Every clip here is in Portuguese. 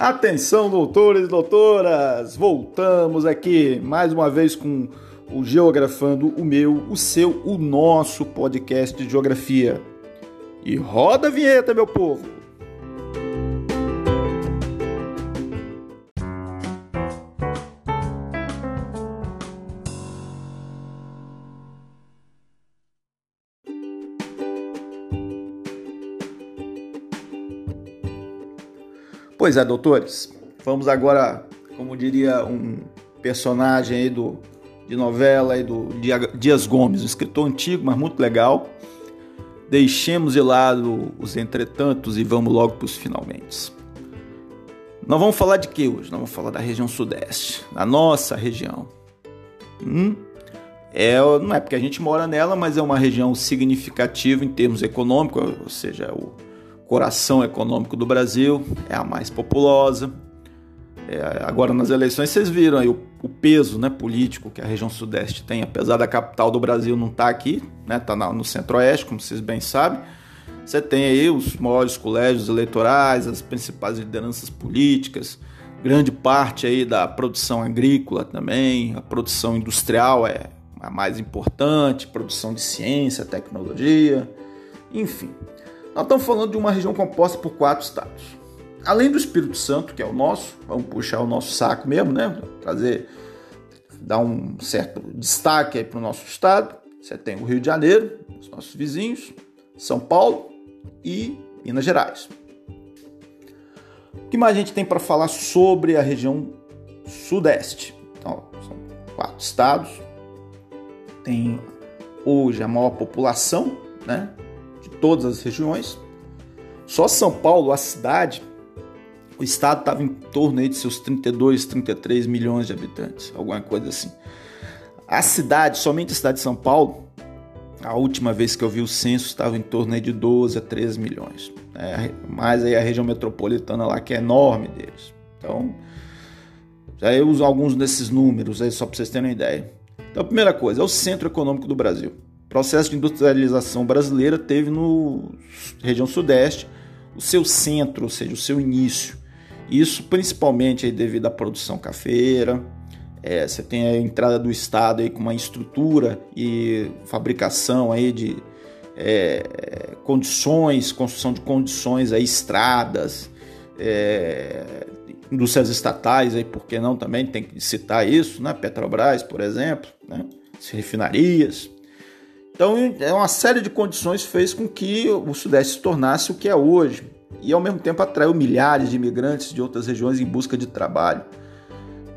Atenção, doutores e doutoras! Voltamos aqui mais uma vez com o Geografando, o meu, o seu, o nosso podcast de geografia. E roda a vinheta, meu povo! Pois é, doutores, vamos agora, como diria um personagem aí do, de novela aí do Dias Gomes, um escritor antigo, mas muito legal. Deixemos de lado os entretantos e vamos logo para os finalmente. Nós vamos falar de que hoje? Nós vamos falar da região sudeste, da nossa região. Hum? É, não é porque a gente mora nela, mas é uma região significativa em termos econômicos, ou seja, o, coração econômico do Brasil, é a mais populosa. É, agora nas eleições vocês viram aí o, o, peso né, político que a região sudeste tem, apesar da capital do Brasil não estar tá aqui, né, tá no centro-oeste, como vocês bem sabem. Você tem aí os maiores colégios eleitorais, as principais lideranças políticas, grande parte aí da produção agrícola também, a produção industrial é a mais importante, produção de ciência, tecnologia, enfim. Nós estamos falando de uma região composta por quatro estados. Além do Espírito Santo, que é o nosso, vamos puxar o nosso saco mesmo, né? Trazer, dar um certo destaque aí para o nosso estado. Você tem o Rio de Janeiro, os nossos vizinhos, São Paulo e Minas Gerais. O que mais a gente tem para falar sobre a região sudeste? Então, são quatro estados. Tem hoje a maior população, né? Todas as regiões. Só São Paulo, a cidade, o estado estava em torno aí de seus 32, 33 milhões de habitantes, alguma coisa assim. A cidade, somente a cidade de São Paulo, a última vez que eu vi o censo estava em torno aí de 12 a 13 milhões. É, mais aí a região metropolitana lá que é enorme deles. Então, já eu uso alguns desses números aí só para vocês terem uma ideia. Então, a primeira coisa, é o centro econômico do Brasil processo de industrialização brasileira teve no região sudeste o seu centro, ou seja, o seu início. Isso principalmente devido à produção cafeira. É, você tem a entrada do estado aí com uma estrutura e fabricação aí de é, condições, construção de condições aí, estradas, é, indústrias estatais aí, por que não também tem que citar isso, né? Petrobras, por exemplo, né? refinarias. Então, é uma série de condições fez com que o Sudeste se tornasse o que é hoje e, ao mesmo tempo, atraiu milhares de imigrantes de outras regiões em busca de trabalho.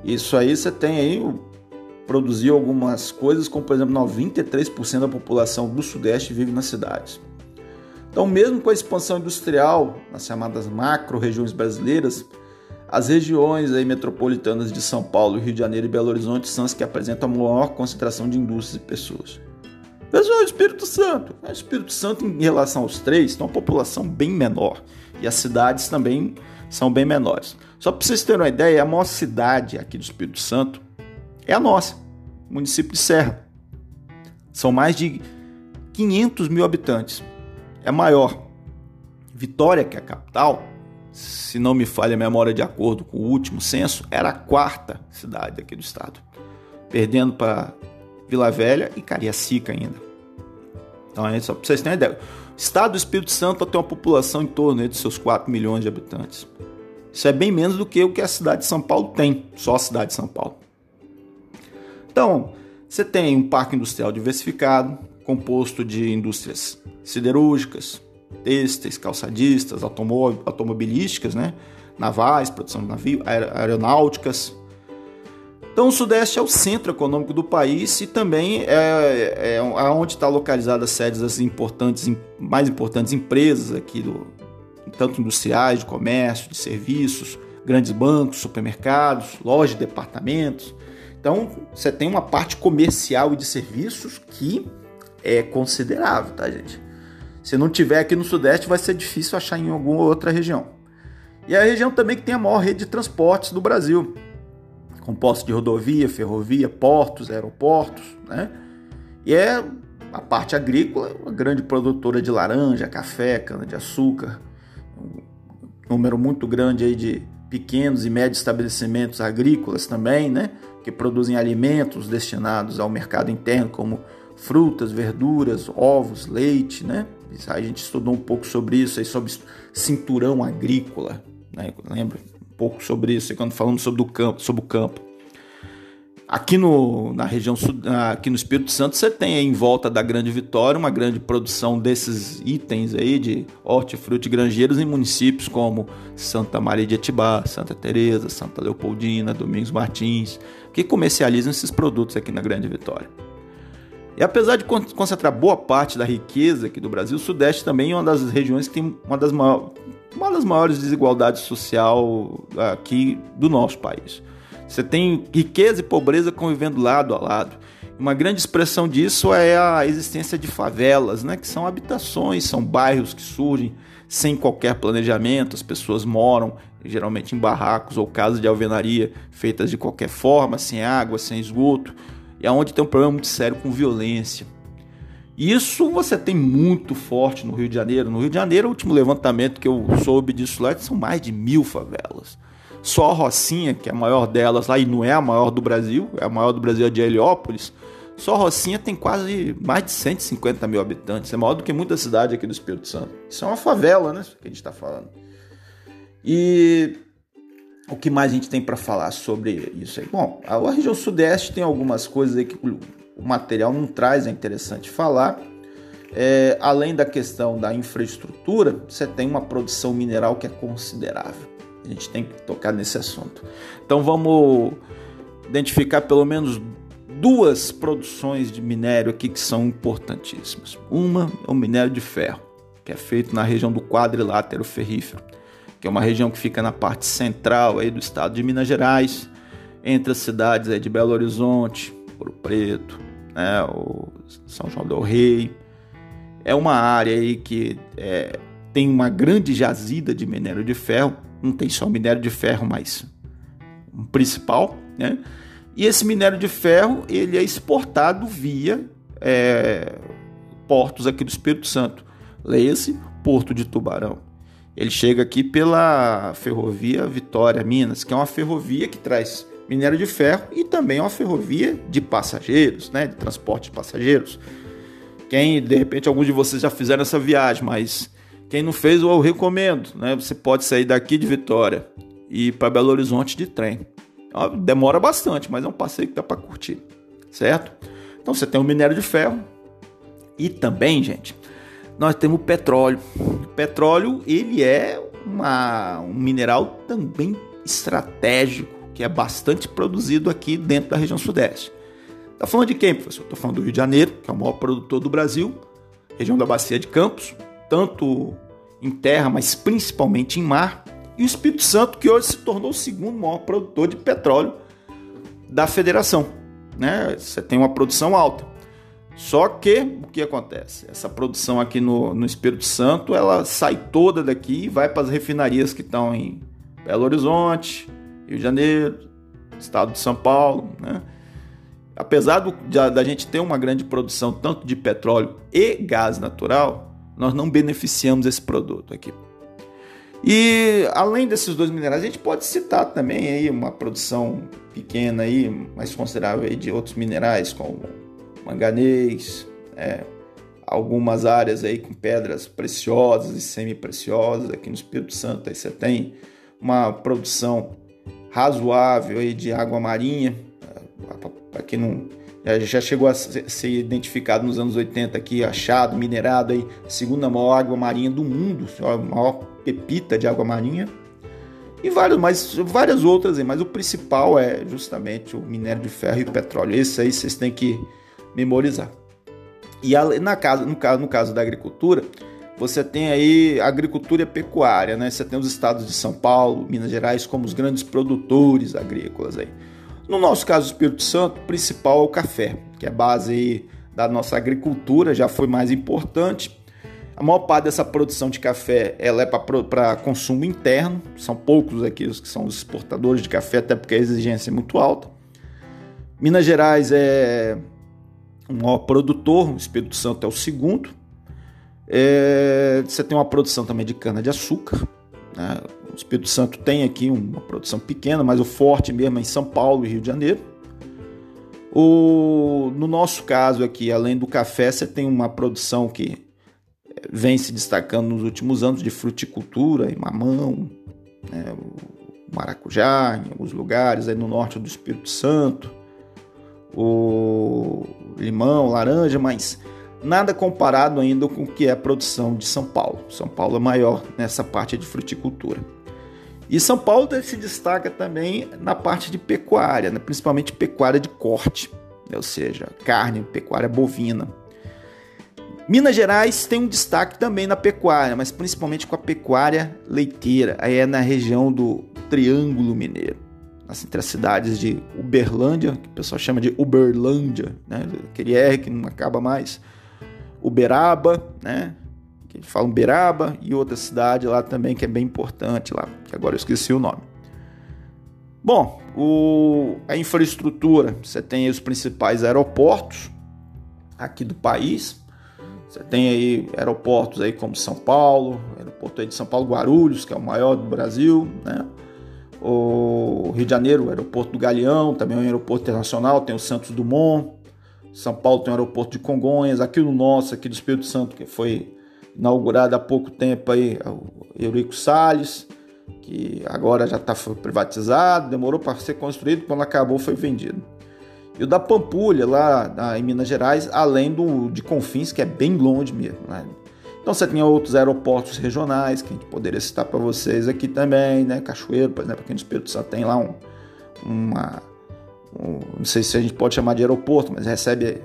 Isso aí você tem aí produziu algumas coisas, como por exemplo, 93% da população do Sudeste vive nas cidades. Então, mesmo com a expansão industrial nas chamadas macro-regiões brasileiras, as regiões aí metropolitanas de São Paulo, Rio de Janeiro e Belo Horizonte são as que apresentam a maior concentração de indústrias e pessoas. Pessoal, o Espírito Santo. O Espírito Santo, em relação aos três, tem uma população bem menor. E as cidades também são bem menores. Só para vocês terem uma ideia, a maior cidade aqui do Espírito Santo é a nossa, o município de Serra. São mais de 500 mil habitantes. É maior. Vitória, que é a capital, se não me falha a memória de acordo com o último censo, era a quarta cidade aqui do estado, perdendo para Vila Velha e Cariacica ainda. Então, é só para vocês terem uma ideia. O estado do Espírito Santo tem uma população em torno de seus 4 milhões de habitantes. Isso é bem menos do que o que a cidade de São Paulo tem, só a cidade de São Paulo. Então, você tem um parque industrial diversificado, composto de indústrias siderúrgicas, têxteis, calçadistas, automobilísticas, né? navais, produção de navio, aeronáuticas, então, o Sudeste é o centro econômico do país e também é, é, é onde está localizada a sede das importantes, mais importantes empresas aqui, do, tanto industriais, de comércio, de serviços, grandes bancos, supermercados, lojas de departamentos. Então, você tem uma parte comercial e de serviços que é considerável, tá, gente? Se não tiver aqui no Sudeste, vai ser difícil achar em alguma outra região. E a região também que tem a maior rede de transportes do Brasil composto de rodovia, ferrovia, portos, aeroportos, né? E é a parte agrícola, uma grande produtora de laranja, café, cana-de-açúcar, um número muito grande aí de pequenos e médios estabelecimentos agrícolas também, né? Que produzem alimentos destinados ao mercado interno, como frutas, verduras, ovos, leite, né? A gente estudou um pouco sobre isso aí, sobre cinturão agrícola, né? Lembra pouco sobre isso quando falamos sobre o campo, sobre o campo. Aqui no, na região aqui no Espírito Santo, você tem em volta da Grande Vitória uma grande produção desses itens aí de hortifruti granjeiros em municípios como Santa Maria de Etibá, Santa Teresa, Santa Leopoldina, Domingos Martins, que comercializam esses produtos aqui na Grande Vitória. E apesar de concentrar boa parte da riqueza aqui do Brasil, o Sudeste também é uma das regiões que tem uma das, maiores, uma das maiores desigualdades social aqui do nosso país. Você tem riqueza e pobreza convivendo lado a lado. Uma grande expressão disso é a existência de favelas, né? que são habitações, são bairros que surgem sem qualquer planejamento, as pessoas moram geralmente em barracos ou casas de alvenaria feitas de qualquer forma, sem água, sem esgoto e aonde tem um problema muito sério com violência. Isso você tem muito forte no Rio de Janeiro. No Rio de Janeiro, o último levantamento que eu soube disso lá são mais de mil favelas. Só a Rocinha, que é a maior delas lá, e não é a maior do Brasil, é a maior do Brasil é de Heliópolis. Só a Rocinha tem quase mais de 150 mil habitantes. É maior do que muita cidade aqui do Espírito Santo. Isso é uma favela, né? Que a gente está falando. E o que mais a gente tem para falar sobre isso aí? Bom, a região sudeste tem algumas coisas aí que o material não traz, é interessante falar. É, além da questão da infraestrutura, você tem uma produção mineral que é considerável. A gente tem que tocar nesse assunto. Então vamos identificar pelo menos duas produções de minério aqui que são importantíssimas. Uma é o minério de ferro, que é feito na região do quadrilátero ferrífero que é uma região que fica na parte central aí do estado de Minas Gerais, entre as cidades aí de Belo Horizonte, Ouro Preto, né, o São João del Rei. É uma área aí que é, tem uma grande jazida de minério de ferro, não tem só minério de ferro, mas um principal, né? E esse minério de ferro ele é exportado via é, portos aqui do Espírito Santo. Leia-se Porto de Tubarão. Ele chega aqui pela ferrovia Vitória Minas, que é uma ferrovia que traz minério de ferro e também é uma ferrovia de passageiros, né, de transporte de passageiros. Quem, de repente, alguns de vocês já fizeram essa viagem, mas quem não fez, eu recomendo, né? Você pode sair daqui de Vitória e ir para Belo Horizonte de trem. Demora bastante, mas é um passeio que dá para curtir, certo? Então você tem o minério de ferro e também, gente, nós temos o petróleo. O petróleo ele é uma, um mineral também estratégico que é bastante produzido aqui dentro da região sudeste. Tá falando de quem, professor? Estou falando do Rio de Janeiro, que é o maior produtor do Brasil, região da Bacia de Campos, tanto em terra, mas principalmente em mar, e o Espírito Santo, que hoje se tornou o segundo maior produtor de petróleo da federação. Né? Você tem uma produção alta. Só que o que acontece? Essa produção aqui no, no Espírito Santo ela sai toda daqui e vai para as refinarias que estão em Belo Horizonte, Rio de Janeiro, estado de São Paulo. Né? Apesar do, da gente ter uma grande produção tanto de petróleo e gás natural, nós não beneficiamos esse produto aqui. E além desses dois minerais, a gente pode citar também aí uma produção pequena aí, mais considerável aí de outros minerais como manganês, é, algumas áreas aí com pedras preciosas e semi-preciosas aqui no Espírito Santo. Aí você tem uma produção razoável aí de água marinha, para quem não já chegou a ser identificado nos anos 80 aqui, achado, minerado aí, segunda maior água marinha do mundo, a maior pepita de água marinha. E várias, mas, várias outras aí, mas o principal é justamente o minério de ferro e o petróleo. Esse aí vocês têm que memorizar. E na casa, no, caso, no caso da agricultura, você tem aí agricultura e pecuária, né? Você tem os estados de São Paulo, Minas Gerais como os grandes produtores agrícolas aí. No nosso caso, o Espírito Santo, o principal é o café, que é base da nossa agricultura, já foi mais importante. A maior parte dessa produção de café ela é para consumo interno, são poucos aqui os que são os exportadores de café, até porque a exigência é muito alta. Minas Gerais é o maior produtor, o Espírito Santo é o segundo. É, você tem uma produção também de cana-de-açúcar. Né? o Espírito Santo tem aqui uma produção pequena, mas o forte mesmo é em São Paulo e Rio de Janeiro. O, no nosso caso aqui, além do café, você tem uma produção que vem se destacando nos últimos anos de fruticultura e mamão, né, o maracujá em alguns lugares, aí no norte do Espírito Santo, o limão, laranja, mas nada comparado ainda com o que é a produção de São Paulo. São Paulo é maior nessa parte de fruticultura. E São Paulo se destaca também na parte de pecuária, né? principalmente pecuária de corte, ou seja, carne, pecuária bovina. Minas Gerais tem um destaque também na pecuária, mas principalmente com a pecuária leiteira. Aí é na região do Triângulo Mineiro, entre as cidades de Uberlândia, que o pessoal chama de Uberlândia, né? aquele R que não acaba mais, Uberaba, né? que falam Uberaba, e outra cidade lá também que é bem importante lá, que agora eu esqueci o nome. Bom, o, a infraestrutura, você tem os principais aeroportos aqui do país, você tem aí aeroportos aí como São Paulo, aeroporto aí de São Paulo Guarulhos, que é o maior do Brasil, né? O Rio de Janeiro, o aeroporto do Galeão, também é um aeroporto internacional, tem o Santos Dumont. São Paulo tem o aeroporto de Congonhas, aqui no nosso, aqui do Espírito Santo, que foi inaugurado há pouco tempo aí, é o Eurico Salles, que agora já está privatizado, demorou para ser construído, quando acabou foi vendido e o da Pampulha, lá em Minas Gerais, além do de Confins, que é bem longe mesmo. Né? Então você tinha outros aeroportos regionais que a gente poderia citar para vocês aqui também, né? Cachoeiro, por exemplo, aqui no Espírito Santo tem lá um, uma. Não sei se a gente pode chamar de aeroporto, mas recebe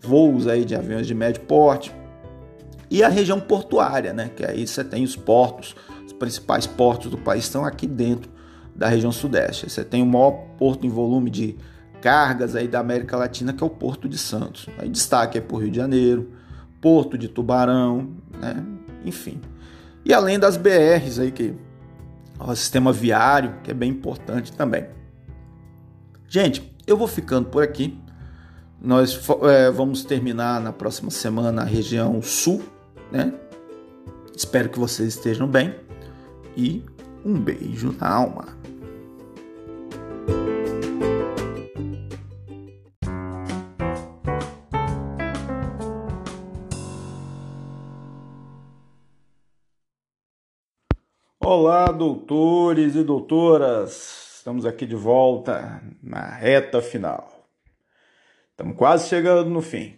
voos aí de aviões de médio porte. E a região portuária, né? Que aí você tem os portos, os principais portos do país estão aqui dentro da região sudeste. Você tem o maior porto em volume de cargas aí da América Latina, que é o Porto de Santos. Aí destaque é por Rio de Janeiro, Porto de Tubarão, né? enfim. E além das BRs aí, que o sistema viário, que é bem importante também. Gente, eu vou ficando por aqui. Nós é, vamos terminar na próxima semana a região sul, né? Espero que vocês estejam bem e um beijo na alma. Olá, doutores e doutoras! Estamos aqui de volta na reta final. Estamos quase chegando no fim.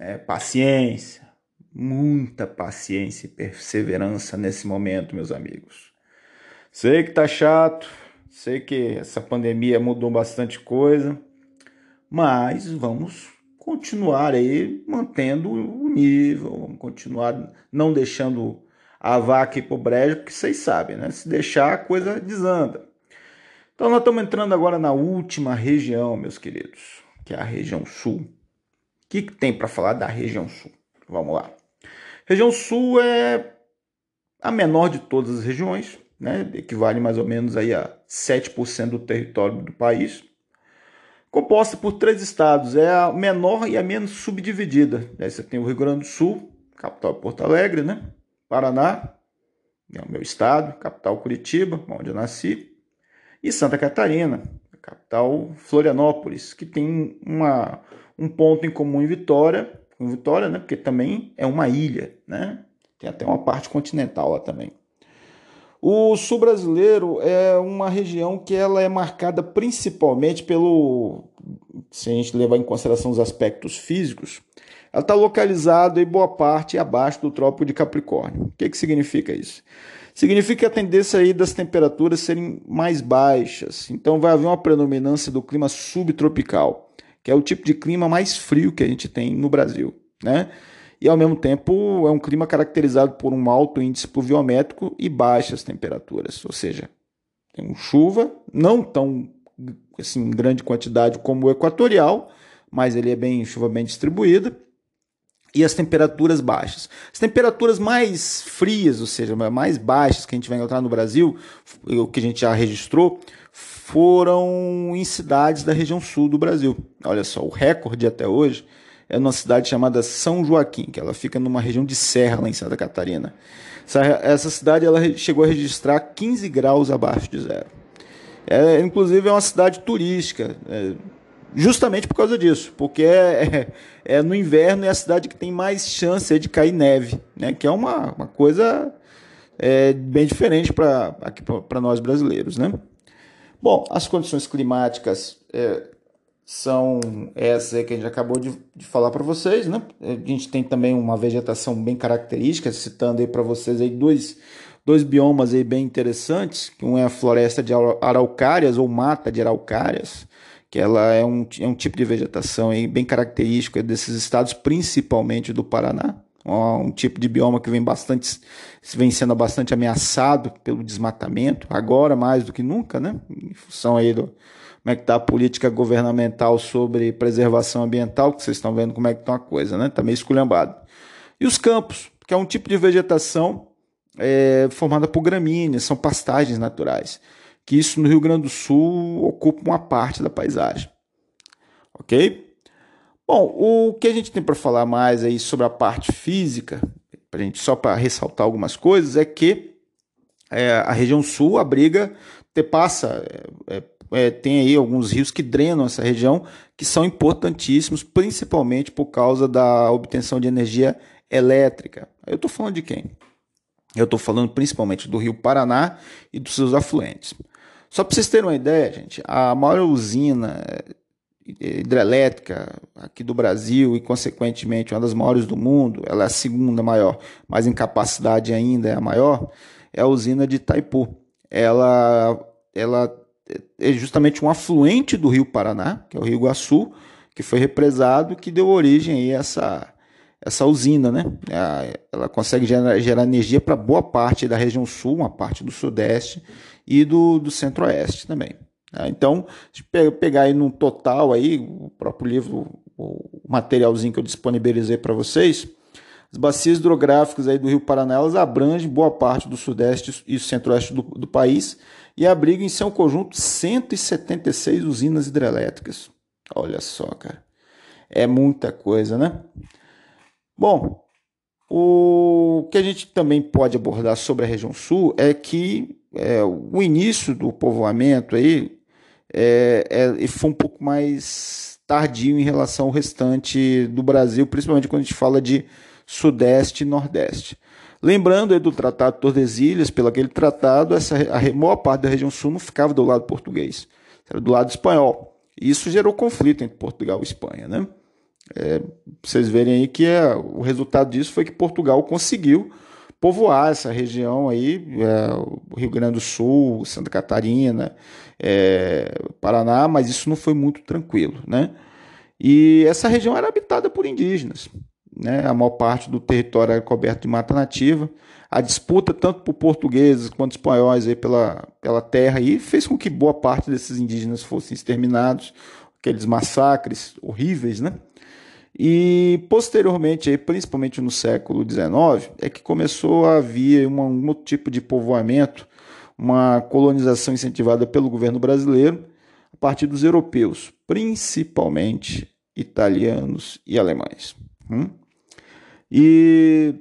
É, paciência, muita paciência e perseverança nesse momento, meus amigos. Sei que tá chato, sei que essa pandemia mudou bastante coisa, mas vamos continuar aí mantendo o nível, vamos continuar não deixando a vaca ir pro brejo, porque vocês sabem, né? Se deixar, a coisa desanda. Então nós estamos entrando agora na última região, meus queridos, que é a região sul. O que, que tem para falar da região sul? Vamos lá. Região sul é a menor de todas as regiões, né? equivale mais ou menos aí a 7% do território do país. Composta por três estados, é a menor e a menos subdividida. Aí você tem o Rio Grande do Sul, capital Porto Alegre, né? Paraná, é o meu estado, capital Curitiba, onde eu nasci, e Santa Catarina, capital Florianópolis, que tem uma, um ponto em comum em Vitória, com Vitória, né, porque também é uma ilha, né? Tem até uma parte continental lá também. O sul brasileiro é uma região que ela é marcada principalmente pelo, se a gente levar em consideração os aspectos físicos, ela está localizada em boa parte abaixo do Trópico de Capricórnio. O que, que significa isso? Significa a tendência aí das temperaturas serem mais baixas. Então vai haver uma predominância do clima subtropical, que é o tipo de clima mais frio que a gente tem no Brasil, né? E ao mesmo tempo é um clima caracterizado por um alto índice pluviométrico e baixas temperaturas, ou seja, tem chuva, não tão assim, em grande quantidade como o equatorial, mas ele é bem chuva bem distribuída e as temperaturas baixas. As temperaturas mais frias, ou seja, mais baixas que a gente vai encontrar no Brasil, o que a gente já registrou, foram em cidades da região sul do Brasil. Olha só, o recorde até hoje é numa cidade chamada São Joaquim, que ela fica numa região de serra lá em Santa Catarina. Essa, essa cidade ela chegou a registrar 15 graus abaixo de zero. É, inclusive é uma cidade turística, é, justamente por causa disso, porque é, é, é, no inverno é a cidade que tem mais chance de cair neve, né? que é uma, uma coisa é, bem diferente para nós brasileiros. Né? Bom, as condições climáticas é, são essas que a gente acabou de, de falar para vocês, né? A gente tem também uma vegetação bem característica, citando aí para vocês aí dois, dois biomas aí bem interessantes, que um é a floresta de araucárias ou mata de araucárias, que ela é um, é um tipo de vegetação aí bem característica desses estados, principalmente do Paraná. Um tipo de bioma que vem bastante vem sendo bastante ameaçado pelo desmatamento, agora mais do que nunca, né? Em função aí do, como é que está a política governamental sobre preservação ambiental, que vocês estão vendo como é que está a coisa, né? Está meio esculhambado. E os campos, que é um tipo de vegetação é, formada por gramíneas, são pastagens naturais, que isso no Rio Grande do Sul ocupa uma parte da paisagem. Ok? Bom, o que a gente tem para falar mais aí sobre a parte física, pra gente, só para ressaltar algumas coisas, é que é, a região sul abriga, te passa é, é é, tem aí alguns rios que drenam essa região, que são importantíssimos, principalmente por causa da obtenção de energia elétrica. Eu estou falando de quem? Eu estou falando principalmente do rio Paraná e dos seus afluentes. Só para vocês terem uma ideia, gente, a maior usina eh, hidrelétrica aqui do Brasil e, consequentemente, uma das maiores do mundo, ela é a segunda maior, mas em capacidade ainda é a maior, é a usina de Itaipu. Ela, ela é justamente um afluente do rio Paraná, que é o Rio Iguaçu, que foi represado, que deu origem a essa, essa usina. Né? Ela consegue gerar, gerar energia para boa parte da região sul, uma parte do sudeste e do, do centro-oeste também. Né? Então, se pegar aí no total aí, o próprio livro, o materialzinho que eu disponibilizei para vocês, as bacias hidrográficas aí do Rio Paraná elas abrangem boa parte do sudeste e centro-oeste do, do país e abrigam em seu conjunto 176 usinas hidrelétricas. Olha só, cara. É muita coisa, né? Bom, o que a gente também pode abordar sobre a região sul é que é, o início do povoamento aí é, é, foi um pouco mais tardio em relação ao restante do Brasil, principalmente quando a gente fala de sudeste e nordeste. Lembrando do Tratado de Tordesilhas, pelo aquele tratado, essa, a maior parte da região sul não ficava do lado português, era do lado espanhol. Isso gerou conflito entre Portugal e Espanha. Né? É, vocês verem aí que é, o resultado disso foi que Portugal conseguiu povoar essa região aí, é, Rio Grande do Sul, Santa Catarina, é, Paraná, mas isso não foi muito tranquilo. Né? E essa região era habitada por indígenas né? a maior parte do território era coberto de mata nativa. A disputa, tanto por portugueses quanto espanhóis aí pela, pela terra, aí, fez com que boa parte desses indígenas fossem exterminados, aqueles massacres horríveis, né? E posteriormente, principalmente no século XIX, é que começou a haver um outro tipo de povoamento, uma colonização incentivada pelo governo brasileiro a partir dos europeus, principalmente italianos e alemães. Hum? E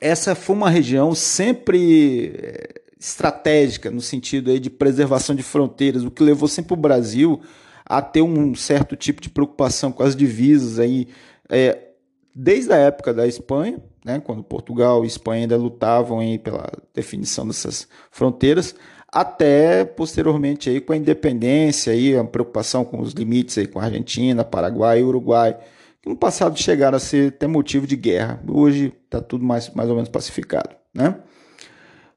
essa foi uma região sempre eh, estratégica no sentido aí de preservação de fronteiras, o que levou sempre o Brasil a ter um certo tipo de preocupação com as divisas aí, é, desde a época da Espanha, né, quando Portugal e Espanha ainda lutavam aí pela definição dessas fronteiras, até posteriormente aí com a independência aí a preocupação com os limites aí com a Argentina, Paraguai e Uruguai que no passado chegaram a ser até motivo de guerra. Hoje está tudo mais, mais ou menos pacificado. Né?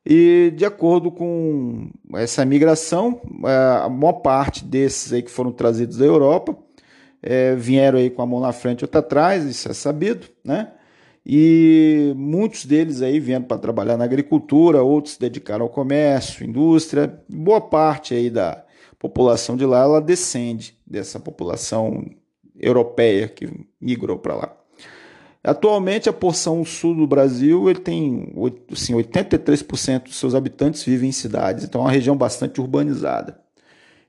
E de acordo com essa migração, é, a maior parte desses aí que foram trazidos da Europa é, vieram aí com a mão na frente e outra atrás, isso é sabido, né? E muitos deles aí vieram para trabalhar na agricultura, outros se dedicaram ao comércio, indústria. Boa parte aí da população de lá ela descende dessa população europeia que migrou para lá. Atualmente, a porção sul do Brasil ele tem assim, 83% dos seus habitantes vivem em cidades, então é uma região bastante urbanizada.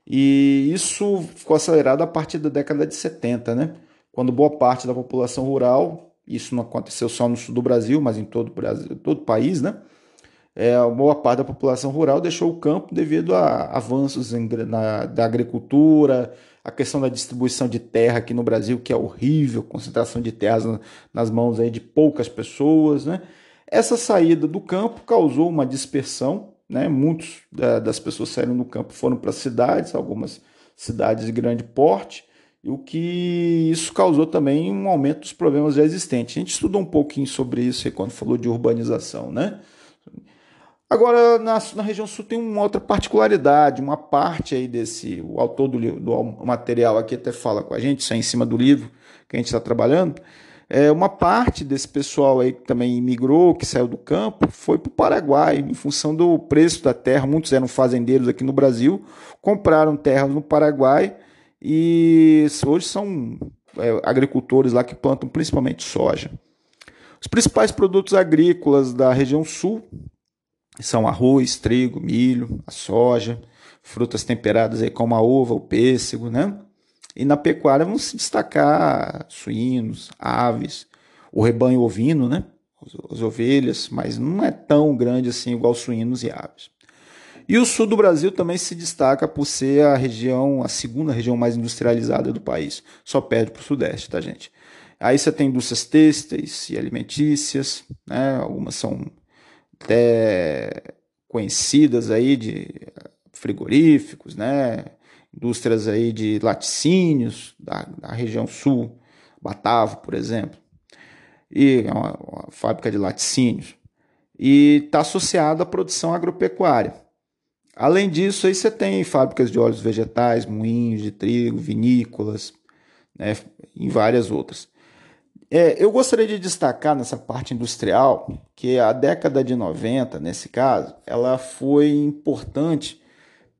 E isso ficou acelerado a partir da década de 70, né? quando boa parte da população rural, isso não aconteceu só no sul do Brasil, mas em todo o Brasil, todo o país, né? É, boa parte da população rural deixou o campo devido a avanços em, na, da agricultura, a questão da distribuição de terra aqui no Brasil, que é horrível, concentração de terras nas mãos aí de poucas pessoas, né? Essa saída do campo causou uma dispersão, né? Muitos das pessoas saíram do campo foram para cidades, algumas cidades de grande porte, e o que isso causou também um aumento dos problemas já existentes. A gente estudou um pouquinho sobre isso aí quando falou de urbanização, né? Agora, na, na, região sul tem uma outra particularidade, uma parte aí desse, o autor do, do material aqui até fala com a gente, isso é em cima do livro que a gente está trabalhando, é, uma parte desse pessoal aí que também imigrou, que saiu do campo, foi para o Paraguai, em função do preço da terra, muitos eram fazendeiros aqui no Brasil, compraram terras no Paraguai e hoje são é, agricultores lá que plantam principalmente soja. Os principais produtos agrícolas da região sul são arroz, trigo, milho, a soja, frutas temperadas aí como a uva, o pêssego, né? E na pecuária vão se destacar suínos, aves, o rebanho ovino, né? As ovelhas, mas não é tão grande assim igual suínos e aves. E o sul do Brasil também se destaca por ser a região, a segunda região mais industrializada do país. Só perde para o sudeste, tá, gente? Aí você tem indústrias têxteis e alimentícias, né? Algumas são até conhecidas aí de frigoríficos, né? Indústrias aí de laticínios da, da região sul, Batavo, por exemplo, e é uma, uma fábrica de laticínios e está associado à produção agropecuária. Além disso, aí você tem fábricas de óleos vegetais, moinhos de trigo, vinícolas, né, e várias outras. É, eu gostaria de destacar nessa parte industrial que a década de 90, nesse caso, ela foi importante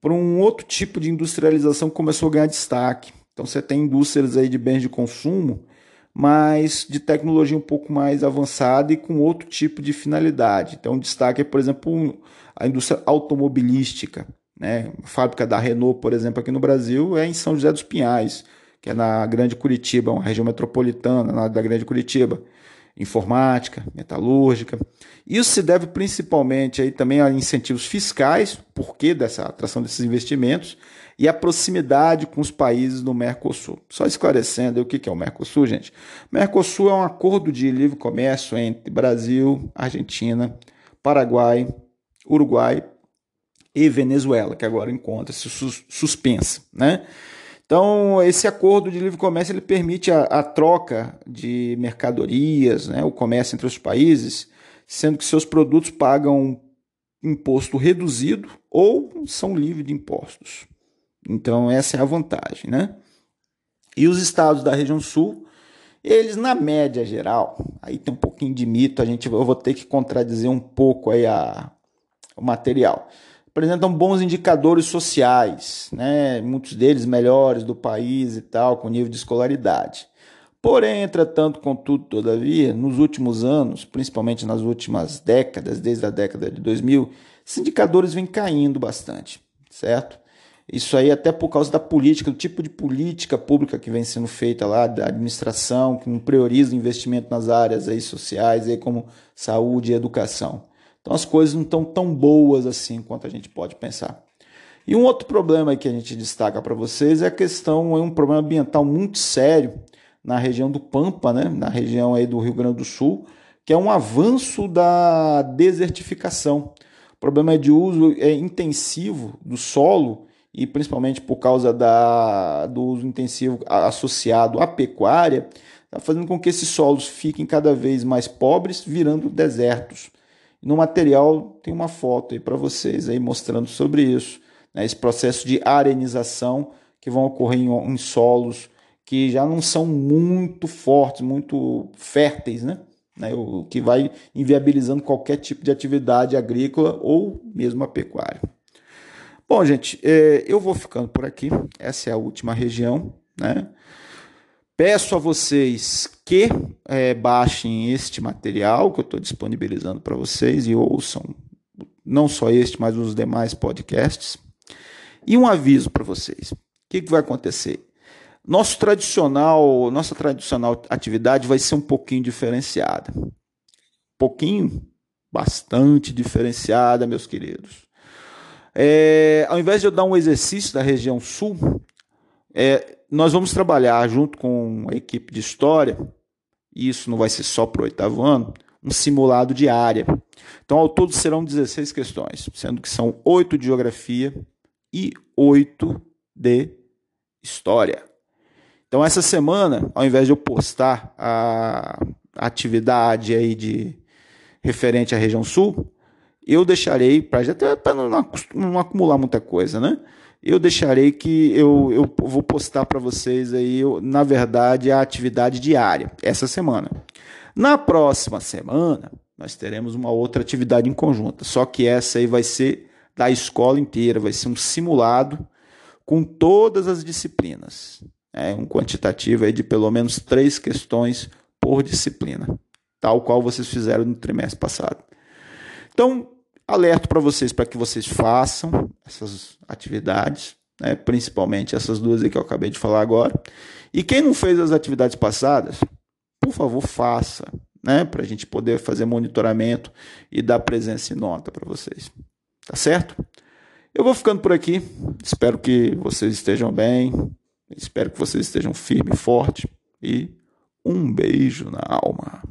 para um outro tipo de industrialização que começou a ganhar destaque. Então você tem indústrias aí de bens de consumo, mas de tecnologia um pouco mais avançada e com outro tipo de finalidade. Então destaque é, por exemplo, a indústria automobilística. Né? A fábrica da Renault, por exemplo, aqui no Brasil é em São José dos Pinhais que é na Grande Curitiba, uma região metropolitana da Grande Curitiba, informática, metalúrgica. Isso se deve principalmente aí também a incentivos fiscais, porquê dessa atração desses investimentos, e a proximidade com os países do Mercosul. Só esclarecendo o que é o Mercosul, gente. Mercosul é um acordo de livre comércio entre Brasil, Argentina, Paraguai, Uruguai e Venezuela, que agora encontra-se suspensa, né? Então, esse acordo de livre comércio ele permite a, a troca de mercadorias, né, o comércio entre os países, sendo que seus produtos pagam imposto reduzido ou são livres de impostos. Então, essa é a vantagem. Né? E os estados da região sul, eles, na média geral, aí tem um pouquinho de mito, a gente, eu vou ter que contradizer um pouco aí a, o material apresentam bons indicadores sociais, né? muitos deles melhores do país e tal, com nível de escolaridade. Porém, entretanto, contudo, todavia, nos últimos anos, principalmente nas últimas décadas, desde a década de 2000, esses indicadores vêm caindo bastante, certo? Isso aí até por causa da política, do tipo de política pública que vem sendo feita lá, da administração, que não prioriza o investimento nas áreas aí sociais, aí como saúde e educação. Então as coisas não estão tão boas assim quanto a gente pode pensar. E um outro problema que a gente destaca para vocês é a questão, é um problema ambiental muito sério na região do Pampa, né? na região aí do Rio Grande do Sul, que é um avanço da desertificação. O problema é de uso é intensivo do solo e principalmente por causa da, do uso intensivo associado à pecuária, está fazendo com que esses solos fiquem cada vez mais pobres, virando desertos. No material tem uma foto aí para vocês aí mostrando sobre isso, né? esse processo de arenização que vão ocorrer em, em, solos que já não são muito fortes, muito férteis, né? né? O que vai inviabilizando qualquer tipo de atividade agrícola ou mesmo a pecuária. Bom, gente, é, eu vou ficando por aqui. Essa é a última região, né? Peço a vocês que é, baixem este material que eu estou disponibilizando para vocês e ouçam não só este, mas os demais podcasts. E um aviso para vocês: o que, que vai acontecer? Nosso tradicional, nossa tradicional atividade vai ser um pouquinho diferenciada. Pouquinho, bastante diferenciada, meus queridos. É, ao invés de eu dar um exercício da região sul, é, nós vamos trabalhar junto com a equipe de história, e isso não vai ser só para o oitavo ano, um simulado de área. Então, ao todo serão 16 questões, sendo que são 8 de geografia e 8 de história. Então, essa semana, ao invés de eu postar a atividade aí de referente à região sul, eu deixarei, para não, não acumular muita coisa, né? Eu deixarei que eu, eu vou postar para vocês aí, eu, na verdade, a atividade diária, essa semana. Na próxima semana, nós teremos uma outra atividade em conjunto, só que essa aí vai ser da escola inteira, vai ser um simulado com todas as disciplinas. É um quantitativo aí de pelo menos três questões por disciplina, tal qual vocês fizeram no trimestre passado. Então, alerto para vocês para que vocês façam essas atividades, né, principalmente essas duas que eu acabei de falar agora. E quem não fez as atividades passadas, por favor, faça, né, para a gente poder fazer monitoramento e dar presença e nota para vocês. Tá certo? Eu vou ficando por aqui. Espero que vocês estejam bem. Espero que vocês estejam firme e forte. E um beijo na alma.